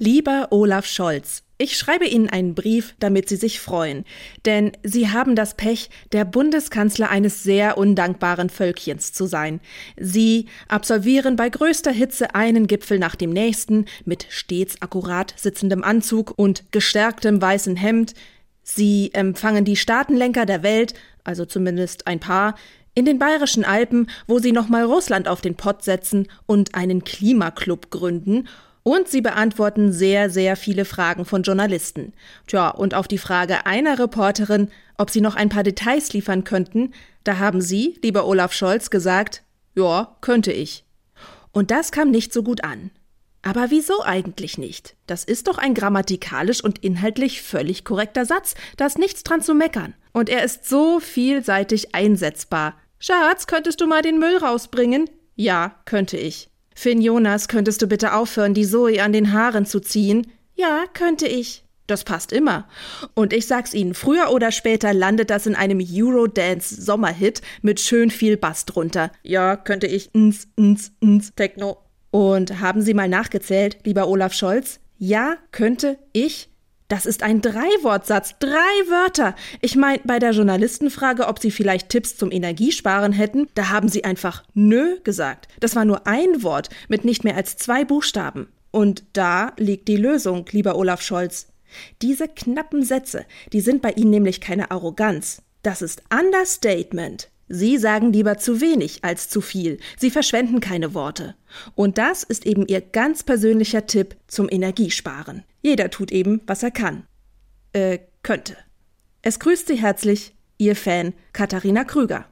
Lieber Olaf Scholz, ich schreibe Ihnen einen Brief, damit Sie sich freuen, denn Sie haben das Pech, der Bundeskanzler eines sehr undankbaren Völkchens zu sein. Sie absolvieren bei größter Hitze einen Gipfel nach dem nächsten mit stets akkurat sitzendem Anzug und gestärktem weißen Hemd. Sie empfangen die Staatenlenker der Welt, also zumindest ein paar, in den bayerischen Alpen, wo sie nochmal Russland auf den Pott setzen und einen Klimaclub gründen und sie beantworten sehr, sehr viele Fragen von Journalisten. Tja, und auf die Frage einer Reporterin, ob sie noch ein paar Details liefern könnten, da haben Sie, lieber Olaf Scholz, gesagt, ja, könnte ich. Und das kam nicht so gut an. Aber wieso eigentlich nicht? Das ist doch ein grammatikalisch und inhaltlich völlig korrekter Satz, da ist nichts dran zu meckern. Und er ist so vielseitig einsetzbar. Schatz, könntest du mal den Müll rausbringen? Ja, könnte ich. Finn Jonas, könntest du bitte aufhören, die Zoe an den Haaren zu ziehen? Ja, könnte ich. Das passt immer. Und ich sag's Ihnen, früher oder später landet das in einem Eurodance-Sommerhit mit schön viel Bass drunter. Ja, könnte ich. Ns, ns, ns, Techno. Und haben Sie mal nachgezählt, lieber Olaf Scholz? Ja, könnte ich. Das ist ein Dreiwortsatz, drei Wörter. Ich meine, bei der Journalistenfrage, ob Sie vielleicht Tipps zum Energiesparen hätten, da haben Sie einfach nö gesagt. Das war nur ein Wort mit nicht mehr als zwei Buchstaben. Und da liegt die Lösung, lieber Olaf Scholz. Diese knappen Sätze, die sind bei Ihnen nämlich keine Arroganz. Das ist Understatement. Sie sagen lieber zu wenig als zu viel. Sie verschwenden keine Worte. Und das ist eben Ihr ganz persönlicher Tipp zum Energiesparen. Jeder tut eben, was er kann. Äh, könnte. Es grüßt Sie herzlich, Ihr Fan Katharina Krüger.